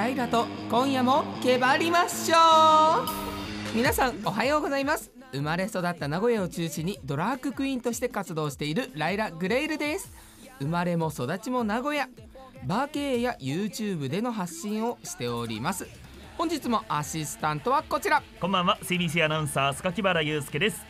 ライラと今夜もけばりましょう。皆さんおはようございます。生まれ育った名古屋を中心にドラッグクイーンとして活動しているライラ・グレイルです。生まれも育ちも名古屋。バー経営や YouTube での発信をしております。本日もアシスタントはこちら。こんばんは。CBC アナウンサー塚原祐介です。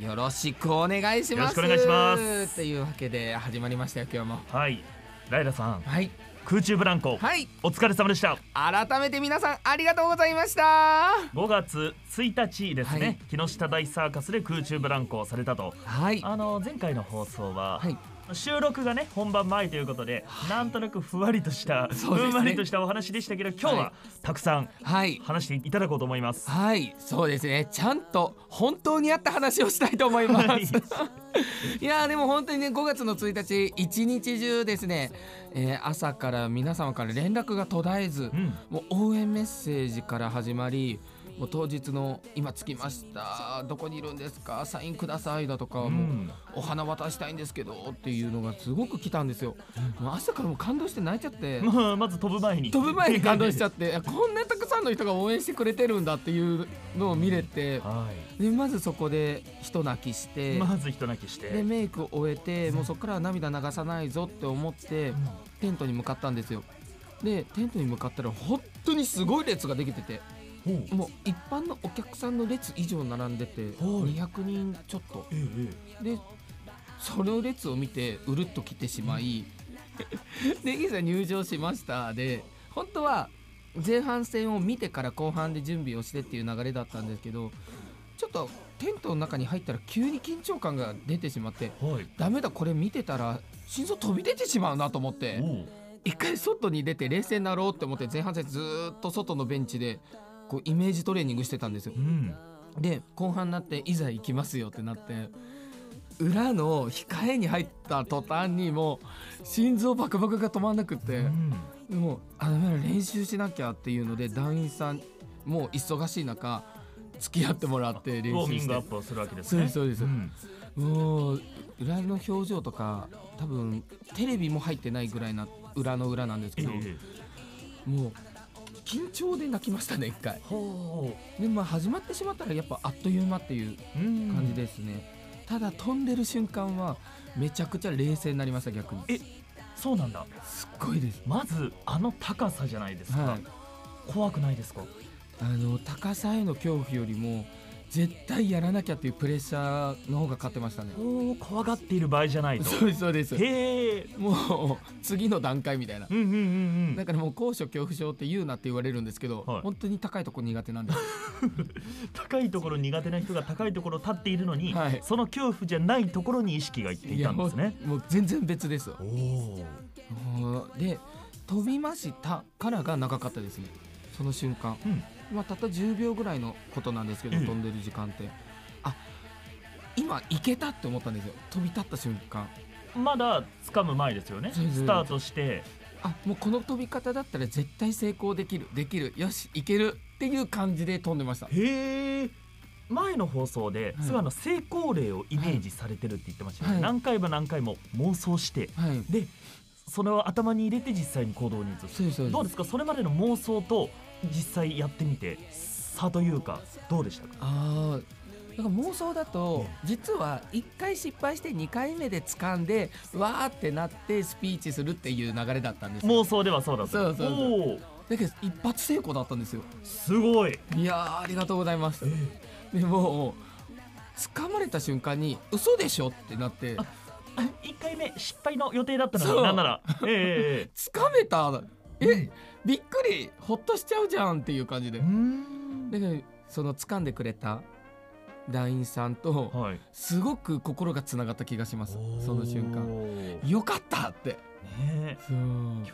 よろしくお願いします。よろしくお願いします。というわけで始まりましたよ今日も。はい。ライラさん。はい空中ブランコ、はい。お疲れ様でした。改めて皆さんありがとうございました。5月1日ですね、はい。木下大サーカスで空中ブランコをされたと。はい。あの前回の放送は、はい収録がね本番前ということで、なんとなくふわりとした、ふんわりとしたお話でしたけど今日は、はい。たくさんはい。話していただこうと思います。はい。そうですね。ちゃんと本当にあった話をしたいと思います、はい。い、やーでも本当にね5月の1日一日中ですね、えー朝から皆様から連絡が途絶えず、うん。もう応援メッセージから始まりもう当日の「今着きました。どこにいるんですか？サインください」だとか、うん。もうお花渡したいんですけどっていうのがすごく来たんですよ。もう朝からもう感動して泣いちゃって。まず飛ぶ前に。飛ぶ前に感動しちゃって こんなたくさんの人が応援してくれてるんだっていうのを見れて。はでまずそこで人泣きして、いまず人泣きして。でメイクを終えてもうそこからは涙流さないぞって思ってテントに向かったんですよ。でテントに向かったら本当にすごい列ができててもう一般のお客さんの列以上並んでてはい。200人ちょっと。ええでその列を見てうるっと来てしまい でいざ入場しました。で本当は前半戦を見てから後半で準備をしてっていう流れだったんですけどちょっとテントの中に入ったら急に緊張感が出てしまってはい。ダメだこれ見てたら心臓飛び出てしまうなと思って一回外に出て冷静になろうって思って前半戦ずーっと外のベンチでこうイメージトレーニングしてたんですよ。う。ん。で後半になっていざ行きますよってなって裏の控えに入った途端にもう心臓バクバクが止まんなくってうん。でもあの練習しなきゃっていうので団員さんもう忙しい中付き合ってもらって練習して。るわけですね。そうですそうです。ん。もう裏の表情とか多分テレビも入ってないぐらいな裏の裏なんですけど、ええ。もう緊張で泣きましたね一回。ほでまあ始まってしまったらやっぱあっという間っていう感じですね、ただ飛んでる瞬間はめちゃくちゃ冷静になりました逆に。えそうなんだ。すっごいです。まずあの高さじゃないですか、はい。怖くないですか？あの高さへの恐怖よりも絶対やらなきゃっていうプレッシャーの方が勝ってましたね。怖がっている場合じゃないと。そうですそうです。へえもう次の段階みたいな。うんうんうんうん。だからもう高所恐怖症って言うなって言われるんですけど、はい。本当に高いとこ苦手なんで 高いところ苦手な人が高いところ立っているのに、はい。その恐怖じゃないところに意識がいっていたんですね。もう全然別ですおおうんで飛びましたからが長かったですね。その瞬間。うんまあ、たった10秒ぐらいのことなんですけど、ええ飛んでる時間って。あ今行けたって思ったんですよ。飛び立った瞬間。まだ掴む前ですよね。スタートして。あもうこの飛び方だったら絶対成功できる。できる。よし行けるっていう感じで飛んでました。へえ。前の放送で、はい。すごいあの成功例をイメージされてるって言ってましたよね、はい。何回も何回も妄想して。はい。でそれを頭に入れて実際に行動に移す。そうですそうです。どうですか？それまでの妄想と実際やってみて差というかどうでしたか？あーだから妄想だと実は1回失敗して2回目で掴んでわーってなってスピーチするっていう流れだったんですよ。妄想ではそうだった。そうそうそう。だけど一発成功だったんですよ。すごい。いやーありがとうございます。でも掴まれた瞬間に嘘でしょってなって。1回目失敗の予定だったのになんなら。えええ。掴めたえびっくりほっとしちゃうじゃんっていう感じで。えうん。だけどその掴んでくれた団員さんとはい。すごく心がつながった気がします。その瞬間。間よかったって。ね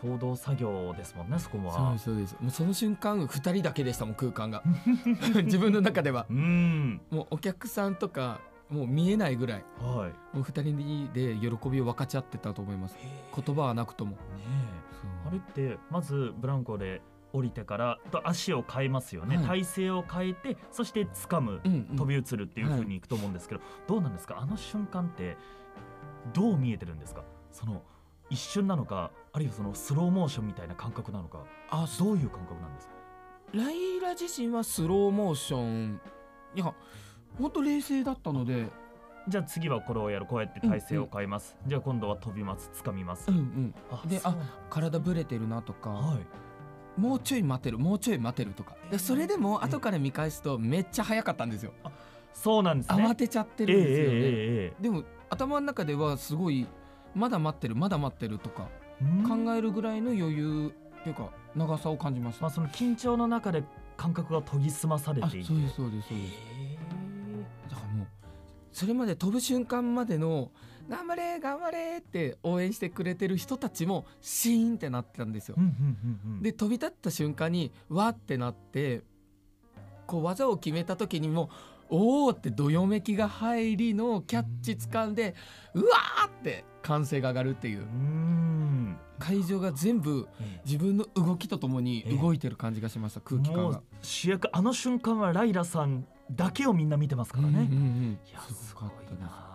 共同作業ですもんねそこそうはですそうです。もうその瞬間2人だけでしたもん空間が。自分の中では。うん。もうお客さんとかもう見えないぐらい。はい。もう2人で喜びを分かち合ってたと思います。言葉はなくとも。ねえあれってまずブランコで降りてからと足を変えますよね、はい。体勢を変えてそして掴む、うんうん。飛び移るっていう風にいくと思うんですけど、どうなんですか？あの瞬間ってどう見えてるんですか？その一瞬なのかあるいはそのスローモーションみたいな感覚なのかあどういう感覚なんですか？ライラ自身はスローモーションいやほんと冷静だったのでじゃあ次はこれをやるこうやって体勢を変えます、じゃあ今度は飛びます。掴みます、うんうん。でそう体ブレてるなとか、はい。もうちょい待てるもうちょい待てるとか。でそれでも後から見返すとめっちゃ早かったんですよ。そうなんですね。慌てちゃってええるんですよね、えええでも頭の中ではすごいまだ待ってるまだ待ってるとかえうん？考えるぐらいの余裕っていうか長さを感じました、まあその緊張の中で感覚が研ぎ澄まされあていて。そうですそうですそうです。へだからもうそれまで飛ぶ瞬間までの頑張れ頑張れって応援してくれてる人たちもシーンってなってたんですよ。で飛び立った瞬間にわってなってこう技を決めた時にもおーってどよめきが入りのキャッチ掴んでうわーって歓声が上がるっていう。会場が全部え自分の動きとともに動いてる感じがしました空気感が。主役あの瞬間はライラさんだけをみんな見てますからね、うんうんうんいやすすごいな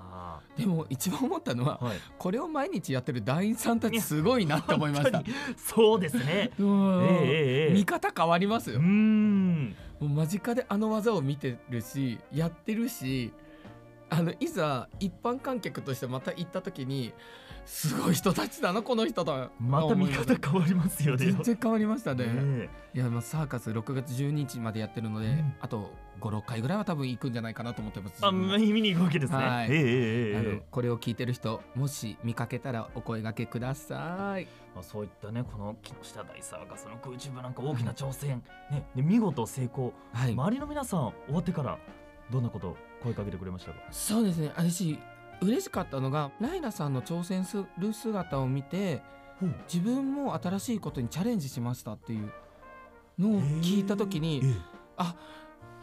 でも一番思ったのははい。これを毎日やってる団員さんたちすごいなって思いました。そうですね。うん。ええええええ。見方変わりますうーよ。んもう間近であの技を見てるしやってるしあのいざ一般観客としてまた行った時にすごい人たちだなこの人と。また見方変わりますよね。全然変わりましたね。ねいやまあサーカス6月12日までやってるので、うん。あと56回ぐらいは多分行くんじゃないかなと思ってます。あ見に行くわけですね、はい。えええのえこれを聞いてる人もし見かけたらお声掛けください。まあ、そういったねこの木下大サーカスの空中部なんか大きな挑戦、ね、で見事成功。はい、周りの皆さん終わってからどんなことを声かけてくれましたか？そうですね。私嬉しかったのがライラさんの挑戦する姿を見て自分も新しいことにチャレンジしましたっていうのを聞いた時にあ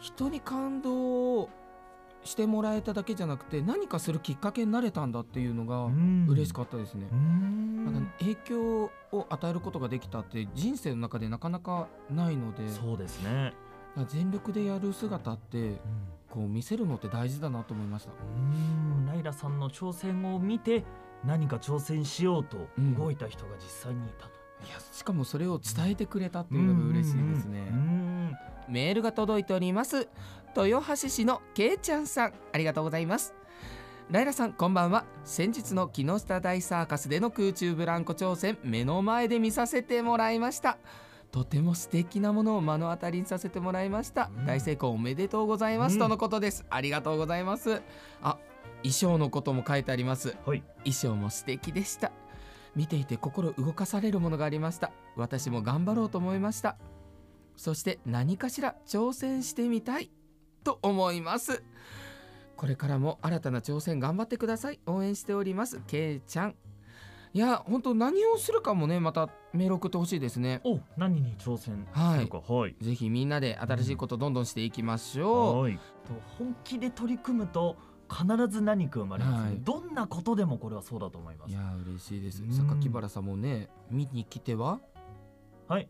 人に感動してもらえただけじゃなくて何かするきっかけになれたんだっていうのが嬉しかったですね。う。ん。なんか影響を与えることができたって人生の中でなかなかないのでそうですね、全力でやる姿ってうん。こう見せるのって大事だなと思いました。うん。ライラさんの挑戦を見て何か挑戦しようとうん。動いた人が実際にいたと、いやしかもそれを伝えてくれたっていうのが嬉しいですね。うんメールが届いております。豊橋市のけいちゃんさんありがとうございます。ライラさんこんばんは。先日の木下大サーカスでの空中ブランコ挑戦目の前で見させてもらいました。とても素敵なものを目の当たりにさせてもらいました、うん。大成功おめでとうございます、うん。とのことです。ありがとうございます。あ衣装のことも書いてあります。はい。衣装も素敵でした。見ていて心動かされるものがありました。私も頑張ろうと思いましたそして何かしら挑戦してみたいと思います。これからも新たな挑戦頑張ってください。応援しております。けいちゃん。いや本当何をするかもねまたメール送ってほしいですね。お何に挑戦するか。はい、ぜひみんなで新しいことどんどんしていきましょう、はい。と本気で取り組むと必ず何か生まれます。ね、はい。どんなことでもこれはそうだと思います。いや嬉しいです。うん。榊原さんもね見に来ては？はい。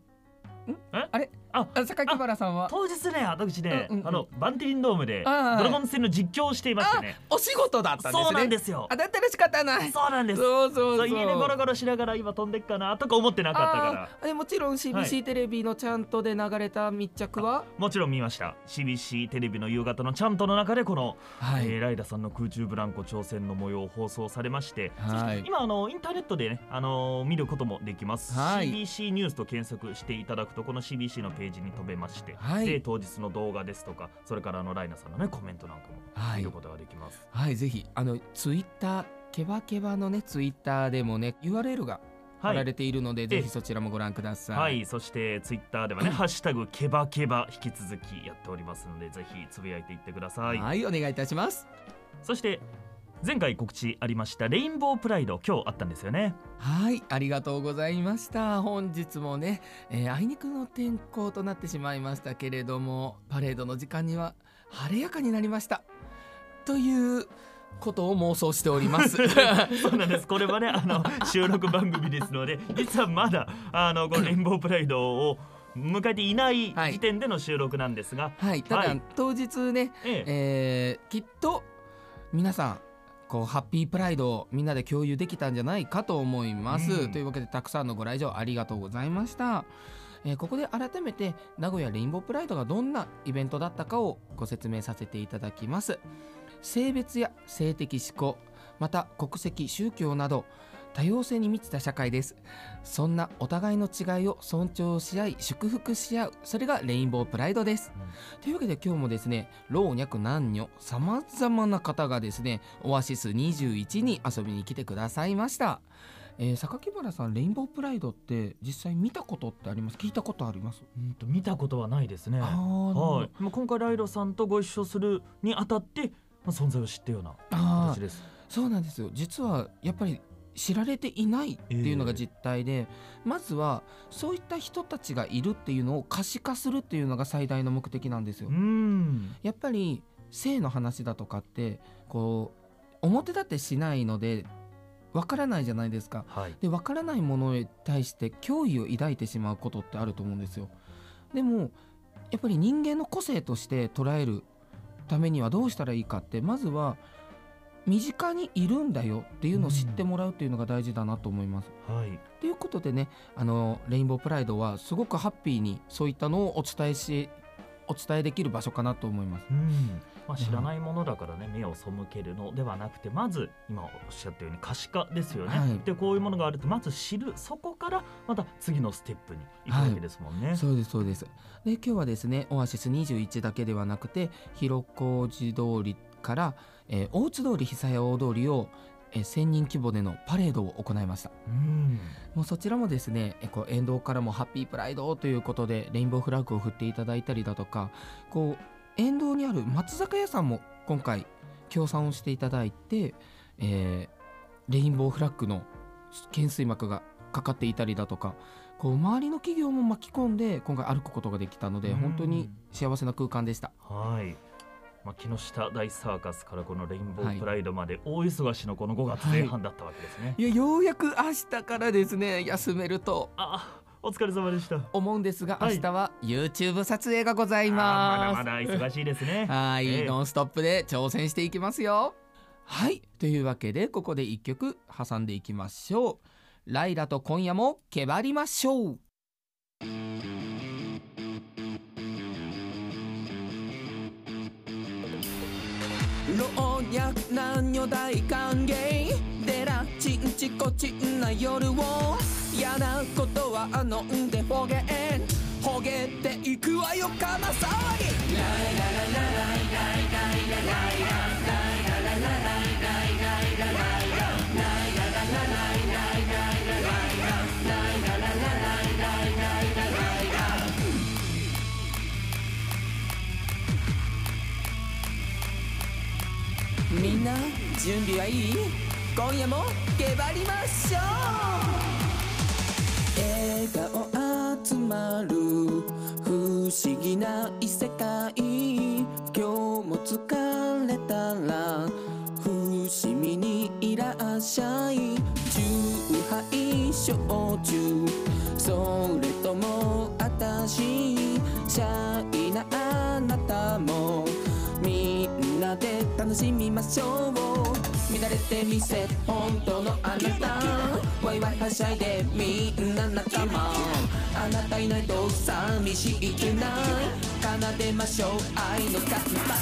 あれ？ああ榊原さんは？当日ね私ね、うんうんうん。あのバンテリンドームでドラゴンズ戦の実況をしていましてね。お仕事だったんですね。そうなんですよ。あだったら仕方ない。そうなんです。そうそうそう。家でゴロゴロしながら今飛んでっかなとか思ってなかったからえもちろんは CBC い。テレビのちゃんとで流れた密着は、もちろん見ました。CBC テレビの夕方のちゃんとの中でこの、はい、えーライダさんの空中ブランコ挑戦の模様を放送されまして、はい。今あのインターネットでね、あのー見ることもできます、はい。CBC ニュースと検索していただくとこの CBC のページに飛べまして、はいで当日の動画ですとかそれからあのライナさんのねコメントなんかもはい見ることができます、はい、ぜひあのツイッターケバケバのねツイッターでもね URL が貼はいられているので、ぜひそちらもご覧ください。はい、そしてツイッターではね、ハッシュタグケバケバ引き続きやっておりますので、ぜひつぶやいていってください。はい、お願いいたします。そして前回告知ありましたレインボープライド今日あったんですよね。はい、ありがとうございました。本日もね、えーあいにくの天候となってしまいましたけれども、パレードの時間には晴れやかになりました。ということを妄想しております。そうなんです。これはね、あの収録番組ですので、実はまだあのこのレインボープライドを迎えていないはい時点での収録なんですが、はい、ただ、はい当日ね、えええーきっと皆さんこうハッピープライドをみんなで共有できたんじゃないかと思います、うん。というわけでたくさんのご来場ありがとうございました、えーここで改めて名古屋レインボープライドがどんなイベントだったかをご説明させていただきます。性別や性的指向また国籍宗教など多様性に満ちた社会です。そんなお互いの違いを尊重し合い祝福し合うそれがレインボープライドです。というわけで今日もですね老若男女さまざまな方がですねオアシス21に遊びに来てくださいました、えー、榊原さんレインボープライドって実際見たことってあります？聞いたことあります？うんと見たことはないですね。はい。まあ今回ライロさんとご一緒するにあたって、まあ、存在を知ったような形です。そうなんですよ。実はやっぱり知られていないっていうのが実態で、まずはそういった人たちがいるっていうのを可視化するっていうのが最大の目的なんですよう。ん。やっぱり性の話だとかってこう表立ってしないのでわからないじゃないですか。はい。でわからないものに対して脅威を抱いてしまうことってあると思うんですよ。でもやっぱり人間の個性として捉えるためにはどうしたらいいかってまずは身近にいるんだよっていうのを知ってもらうっていうのが大事だなと思います。はい。ということでねあのレインボープライドはすごくハッピーにそういったのをお伝えしお伝えできる場所かなと思います。うん。まあ知らないものだからね目を背けるのではなくてまず今おっしゃったように可視化ですよね。はいでこういうものがあるとまず知るそこからまた次のステップに行くわけですもんね。そうですそうです。で今日はですねオアシス21だけではなくて広小路通りから、えー大津通り久屋大通りを、えー1000人規模でのパレードを行いました。うん。もうそちらもですね、えこう沿道からもハッピープライドということでレインボーフラッグを振っていただいたりだとかこう沿道にある松坂屋さんも今回協賛をしていただいて、えーレインボーフラッグの懸垂幕がかかっていたりだとかこう周りの企業も巻き込んで今回歩くことができたのでうん本当に幸せな空間でした。はい。まあ、木下大サーカスからこのレインボはいープライドまで大忙しのこの5月前半だったわけですね。いやようやく明日からですね休めるとあ、お疲れ様でした。思うんですがはい明日は YouTube 撮影がございます。まだまだ忙しいですね。はい、ええノンストップで挑戦していきますよ。はい、というわけでここで一曲挟んでいきましょう。ライラと今夜もけばりましょう。老若男女大歓迎。でらちんちこちんな夜を。嫌なことはあのんでほげん。ほげていくわよかな騒ぎライラララライライライライライライみんな準備はいい今夜もけばりましょう笑顔集まる不思議な異世界今日も疲れたら伏見にいらっしゃい。酎ハイ焼酎それともあたしシャイなあなたも。なで楽しみましょう。乱れてみせ本当のあなた。ワイワイはしゃいでみんな仲間。あなたいないと寂しいくな。い奏でましょう。愛の乾杯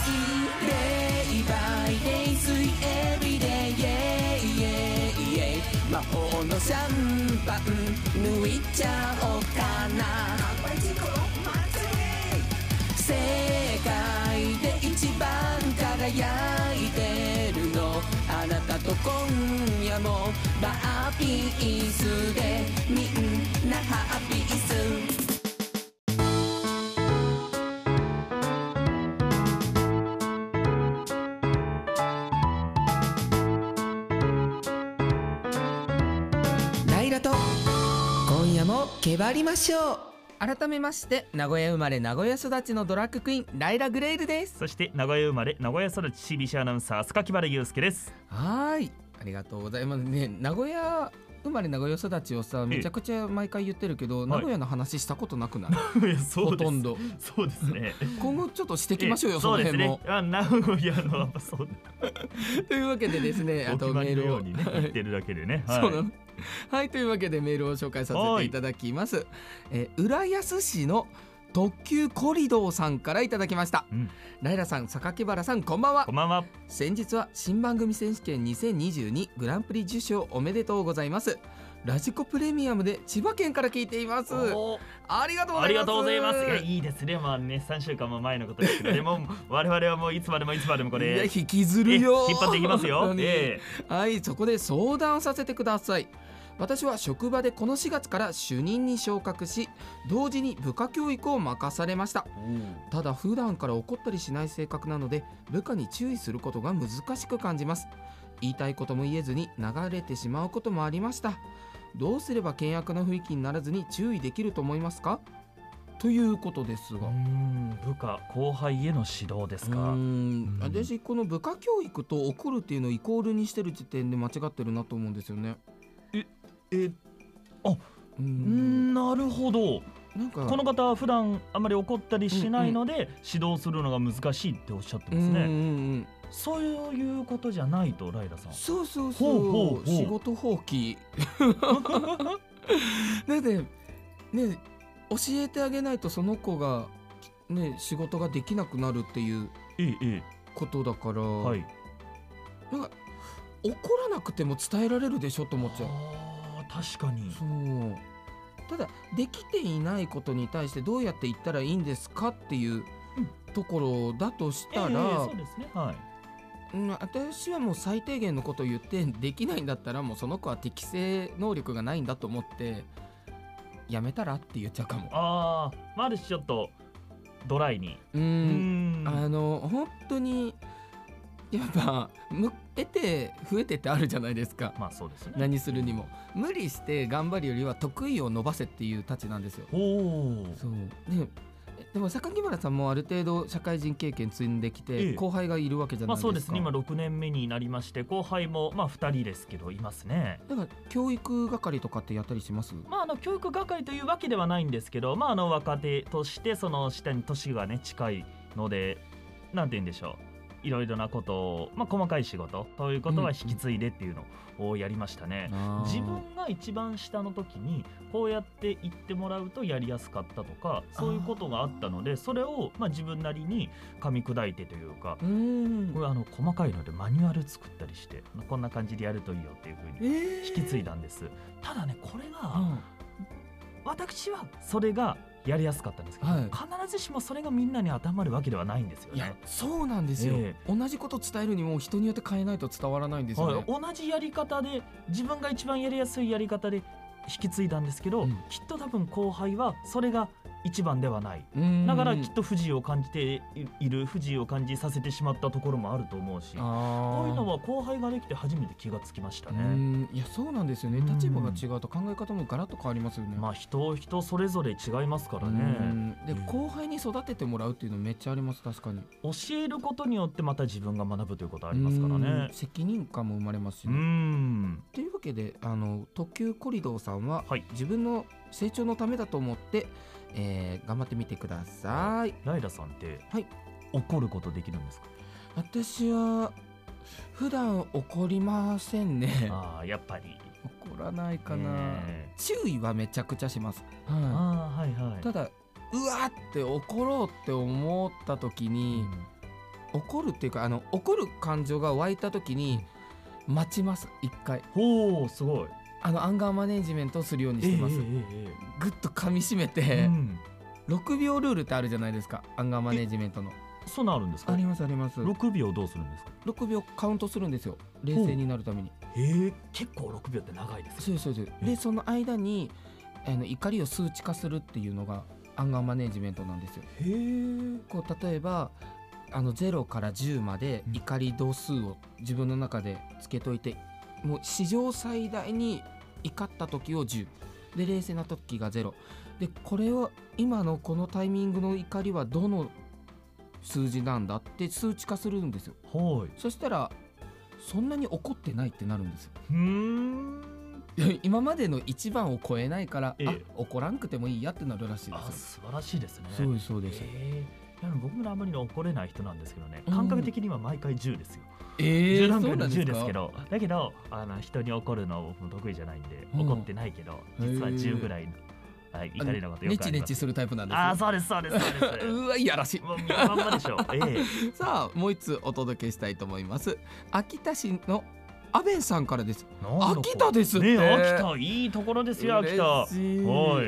Day by day 水 everyday yeah yeah yeah 魔法のシャンパン抜いちゃおうかな。世界今夜もバーピースでみんなハッピースライラと今夜もけばりましょう。改めまして名古屋生まれ名古屋育ちのドラッグクイーンライラグレイルです。そして名古屋生まれ名古屋育ち CBC アナウンサー塚木原祐介です。はーい。ありがとうございます。ね名古屋生まれ名古屋育ちをさめちゃくちゃ毎回言ってるけど、い。名古屋の話したことなくな い、いほとんど。そうですね。今後ちょっとしていきましょうよえその辺も。そうですね。あ名古屋のやっぱそう。というわけでですね あとメールをりのようにね言ってるだけでねはい。そうなの。はいというわけでメールを紹介させていただきます、えー浦安市の特急コリドーさんからいただきました。うん。ライラさん榊原さんこんばんは。こんばんは。先日は新番組選手権2022グランプリ受賞おめでとうございます。ラジコプレミアムで千葉県から聞いています。ありがとうございます。ありがとうございます。いやいいですね。まあね3週間も前のことですけどでも 我々はもういつまでもいつまでもこれ引きずえ引っるよ張っていきますよ。え。はいそこで相談させてください私は職場でこの4月から主任に昇格し同時に部下教育を任されました。えただ普段から怒ったりしない性格なので部下に注意することが難しく感じます。言いたいことも言えずに流れてしまうこともありました。どうすれば険悪な雰囲気にならずに注意できると思いますか？ということですが。部下後輩への指導ですか？ん。うん。私この部下教育と怒るっていうのをイコールにしてる時点で間違ってるなと思うんですよねえううーん。なるほど。なんかこの方は普段あまり怒ったりしないので指導するのが難しいっておっしゃってますね。うんうんうんそういうことじゃないとライラさん。そうそうそう。ほうほうほう。仕事放棄。だってね教えてあげないとその子がね仕事ができなくなるっていうことだから、えはい。なんか怒らなくても伝えられるでしょと思っちゃう確かに。そう。ただできていないことに対してどうやって言ったらいいんですかっていうところだとしたら、ええそうですね。はい。うん、私はもう最低限のことを言ってできないんだったらもうその子は適正能力がないんだと思ってやめたらって言っちゃうかも。ああまあある種ちょっとドライに。ううんん。あの本当にやっぱむ得て増えてってあるじゃないですか。まあそうですね。何するにも。無理して頑張るよりは得意を伸ばせっていうたちなんですよ。おおそう。ででも榊原さんもある程度社会人経験積んできて、ええ。後輩がいるわけじゃないですか。まあそうです。ね今6年目になりまして後輩もまあ2人ですけどいますね。だから教育係とかってやったりします？まあ、あの教育係というわけではないんですけど、まあ、あの若手としてその下に年がね近いのでなんて言うんでしょういろいろなことを、まあ、細かい仕事ということは引き継いでっていうのをやりましたね。自分が一番下の時にこうやって言ってもらうとやりやすかったとかそういうことがあったのでそれをまあ自分なりに噛み砕いてというかうーん。これあの細かいのでマニュアル作ったりしてこんな感じでやるといいよっていうふうにえー。引き継いだんです。ただねこれが、うん。私はそれがやりやすかったんですけど、はい。必ずしもそれがみんなに当てはまるわけではないんですよね。そうなんですよ、え同じこと伝えるにも人によって変えないと伝わらないんですよね、はい、同じやり方で自分が一番やりやすいやり方で引き継いだんですけど、うん。きっと多分後輩はそれが一番ではない。うん。だからきっと不自由を感じている不自由を感じさせてしまったところもあると思うしこあういうのは後輩ができて初めて気がつきましたうね。ん。いやそうなんですよね。うん。立場が違うと考え方もガラッと変わりますよね、まあ人人それぞれ違いますからうね。ん。でうん。後輩に育ててもらうっていうのめっちゃあります確かに。教えることによってまた自分が学ぶということありますからうん。ね。責任感も生まれますしうね、ん。というわけであの特急コリドーさんは、はい。自分の成長のためだと思って、えー頑張ってみてください。ライラさんって、はい。怒ることできるんですか？私は普段怒りませんね。ああ、やっぱり。怒らないかな、え。注意はめちゃくちゃします、あはあ、はいはい。い、。ただうわって怒ろうって思った時に、怒るっていうかあの怒る感情が湧いた時に待ちます。一回。ほう、すごい。あのアンガーマネジメントをするようにしてます、ええぐっと噛み締めええて、うん。6秒ルールってあるじゃないですかアンガーマネジメントの。そんなるんですか？あ。りますあります。六秒どうするんですか？6秒カウントするんですよ冷静になるために。ええ結構六秒って長いです。そうですそうでその間にあの怒りを数値化するっていうのがアンガーマネジメントなんですよ。へえ。こう例えばあの0から10までうん怒り度数を自分の中でつけといてもう史上最大に怒った時を10で冷静な時が0でこれを今のこのタイミングの怒りはどの数字なんだって数値化するんですよ。はい。そしたらそんなに怒ってないってなるんですよ。うーん。今までの一番を超えないから、ええ。あ怒らんくてもいいやってなるらしいであす素晴らしいですね。そうですそうです。えー。いや僕もあまりに怒れない人なんですけどね。うん。感覚的には毎回10ですよ、え10ー、段階の10そうなんですけど。だけどあの人に怒るの僕も得意じゃないんで、うん。怒ってないけど実はへー。10ぐらいの、はい、怒りのことよネくありますチネチするタイプなんですああそうですそうですそうです。うわいやらしい。もうまんまでしょ。ええ。さあもう一つお届けしたいと思います。秋田市のアベンさんからです。秋田ですね秋田いいところですよ秋田。は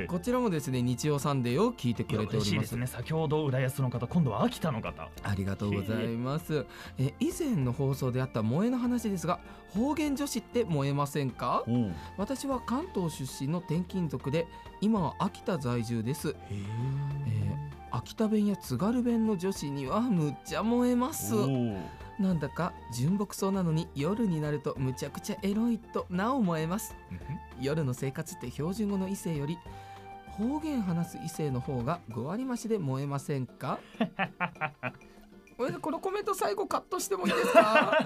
い。こちらもですね日曜サンデーを聞いてくれております。嬉しいですね。先ほど浦安の方今度は秋田の方。ありがとうございます。え以前の放送であった萌えの話ですが方言女子って萌えませんか？私は関東出身の転勤族で今は秋田在住です。え秋田弁や津軽弁の女子にはむっちゃ萌えます。なんだか純朴そうなのに夜になるとむちゃくちゃエロいとなお燃えます。夜の生活って標準語の異性より方言話す異性の方が5割増しで燃えませんか？これでこのコメント最後カットしてもいいですか？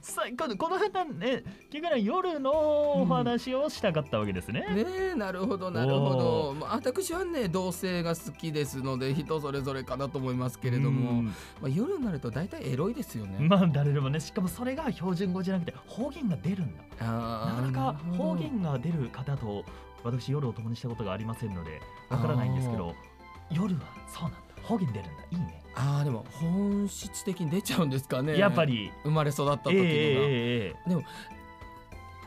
さこのこの方ね結局ね夜のお話をしたかったわけですね、ねえなるほどなるほど、まあ、私はね同性が好きですので人それぞれかなと思いますけれども、うん。まあ、夜になると大体エロいですよね、まあ誰でもねしかもそれが標準語じゃなくて方言が出るんだ。なかなか方言が出る方と私夜を共にしたことがありませんのでわからないんですけど夜はそうなんだ方言出るんだ。いいね。あーでも本質的に出ちゃうんですかね。やっぱり。生まれ育った時のが、えええええ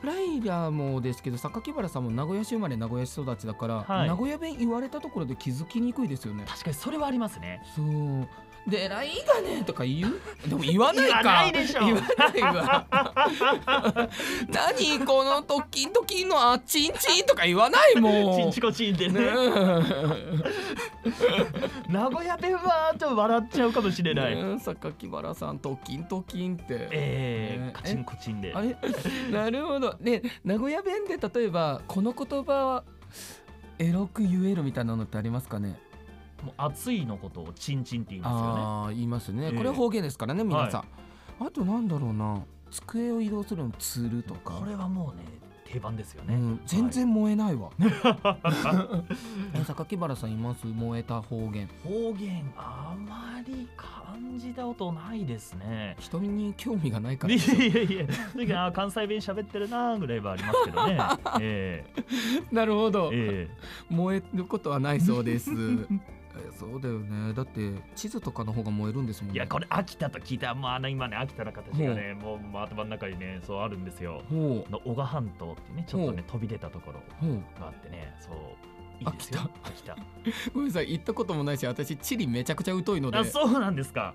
ライラもですけど榊原さんも名古屋市生まれ名古屋市育ちだから、はい。名古屋弁言われたところで気づきにくいですよね。え確かにそれはありますね。そうで「ライがね」とか言う？でも言わないか。言わないでしょ。言わないわ。何このトッキントキンのあチンチンとか言わないもん。チンチコチンでね。ね 名古屋弁はちょっと笑っちゃうかもしれえない、ねえ榊原さんトキントキンって。ねええカチンコチンで。あれ？なるほど。ね名古屋弁で例えばこの言葉はエロく言えるみたいなのってありますかね？もう暑いのことをチンチンって言いますよね。ああ言いますね、ええ。これは方言ですからね皆さん、あとなんだろうな。机を移動するのつるとか。これはもうね定番ですよね、うん、全然燃えないわ、え榊原さんいます？燃えた方言。方言あまり感じたことないですね。人に興味がないかいらやいやいや。だけどあ関西弁喋ってるなぐらいはありますけどね。え。なるほど、ええ。燃えることはないそうですえそうだよね。だって地図とかの方が燃えるんですもんね。えいやこれ秋田と聞いた。もうあの今ね秋田の形がねもう頭の中にねそうあるんですよ。の男鹿半島ってねちょっとね飛び出たところがあってねそういいですよ。秋田 ごめんなさい。行ったこともないし私地理めちゃくちゃ疎いので。あそうなんですか。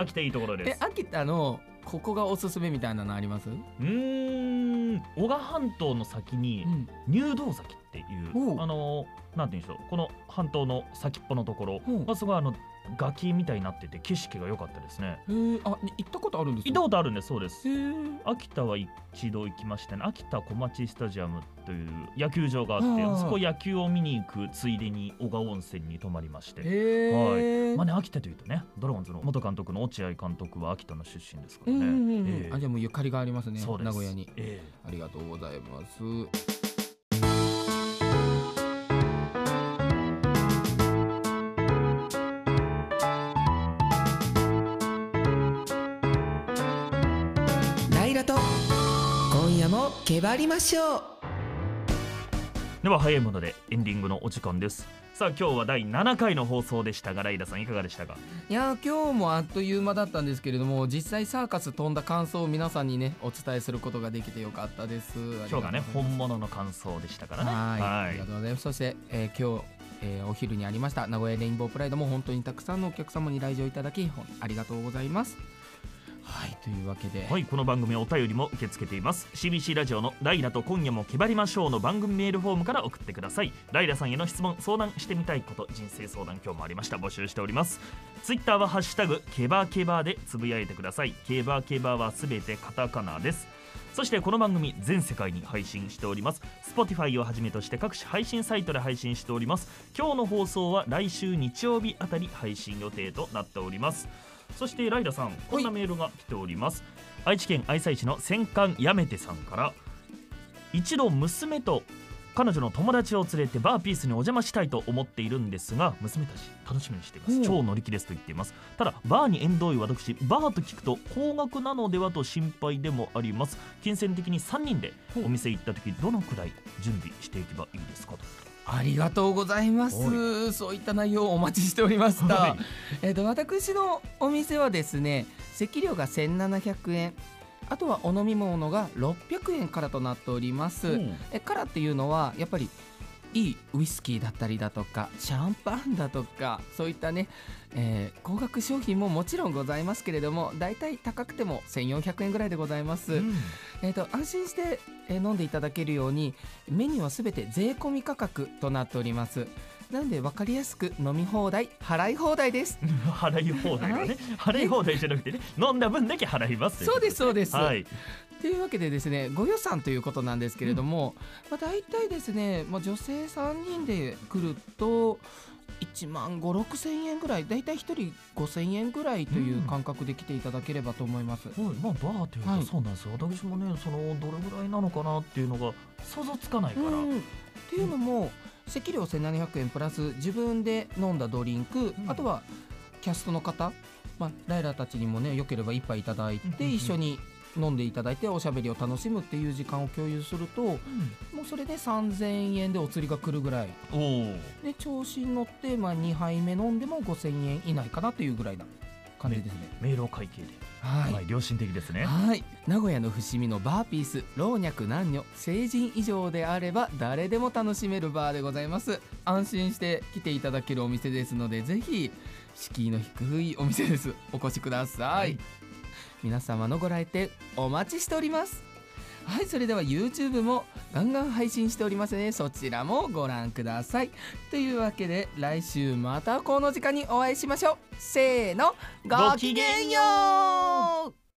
秋田いいところです。え秋田のここがおすすめみたいなのあります、うーん。男鹿半島の先にん、入道崎っていう、おう。あのなんて言うんでしょう。この半島の先っぽのところ。おう。がすごいあの崖みたいになってて景色が良かったですね。あに行ったことあるんです行ったことあるんです。そうです。秋田は一度行きましたね。秋田小町スタジアムという野球場があってそこ野球を見に行くついでに小川温泉に泊まりまして。へー。まあね秋田というとねドラゴンズの元監督の落合監督は秋田の出身ですからうんうんうん。ねええ。あじゃあもうゆかりがありますね。名古屋に。え。ありがとうございますけばりましょう。えでは早いものでエンディングのお時間です。さあ今日は第7回の放送でしたがライダさんいかがでしたか？いやー今日もあっという間だったんですけれども実際サーカス飛んだ感想を皆さんにねお伝えすることができてよかったです。今日がね本物の感想でしたからね。はい。あはい。りがとうございます。そして、えー今日えーお昼にありました名古屋レインボープライドも本当にたくさんのお客様に来場いただきありがとうございますはい。というわけで、はい、この番組はお便りも受け付けています。CBC ラジオのライラと今夜もけばりましょうの番組メールフォームから送ってください。ライラさんへの質問相談してみたいこと人生相談今日もありました。募集しております。ツイッターはハッシュタグケバケバでつぶやいてください。ケバケバはすべてカタカナです。そしてこの番組全世界に配信しております。Spotify をはじめとして各種配信サイトで配信しております。今日の放送は来週日曜日あたり配信予定となっておりますそしてライダさんこんなメールが来ております。愛知県愛西市の戦艦やめてさんから一度娘と彼女の友達を連れてバーピースにお邪魔したいと思っているんですが娘たち楽しみにしています。超乗り気ですと言っています。ただバーに縁遠い私バーと聞くと高額なのではと心配でもあります。金銭的に3人でお店行った時どのくらい準備していけばいいですかとありがとうございます。はそういった内容をお待ちしておりました、はい。えっ、と私のお店はですね席料が1700円。あとはお飲み物が600円からとなっております、えからっていうのはやっぱりいいウイスキーだったりだとかシャンパンだとかそういったね、えー高額商品ももちろんございますけれどもだいたい高くても1400円ぐらいでございます、うん。えー、と安心して、えー飲んでいただけるようにメニューはすべて税込み価格となっておりますなので分かりやすく飲み放題払い放題です。払い放題だね。払い放題じゃなくてね飲んだ分だけ払いますそうですそうです、はい。というわけでですねご予算ということなんですけれども、まあ、大体ですね、まあ、女性3人で来ると1万5 6千円ぐらい大体1人5千円ぐらいという感覚で来ていただければと思います、はい、まあバーというと、はい。そうなんですよ。私もねそのどれぐらいなのかなっていうのが想像つかないから、うん。っていうのも席料1700円プラス自分で飲んだドリンク、うん。あとはキャストの方、まあ、ライラたちにもねよければ一杯いただいうんうんうん。て一緒に飲んでいただいておしゃべりを楽しむっていう時間を共有するともうそれで3000円でお釣りが来るぐらい。で調子に乗って、まあ、2杯目飲んでも5000円以内かなというぐらいな感じですね。迷路会計で、はい。はい、良心的ですね。はい。名古屋の伏見のバーピース老若男女成人以上であれば誰でも楽しめるバーでございます。安心して来ていただけるお店ですのでぜひ敷居の低いお店です。お越しください、はい。皆様のご来店お待ちしておりますはいそれでは YouTube もガンガン配信しておりますのでそちらもご覧ください。というわけで来週またこの時間にお会いしましょう。せーのごきげんよう。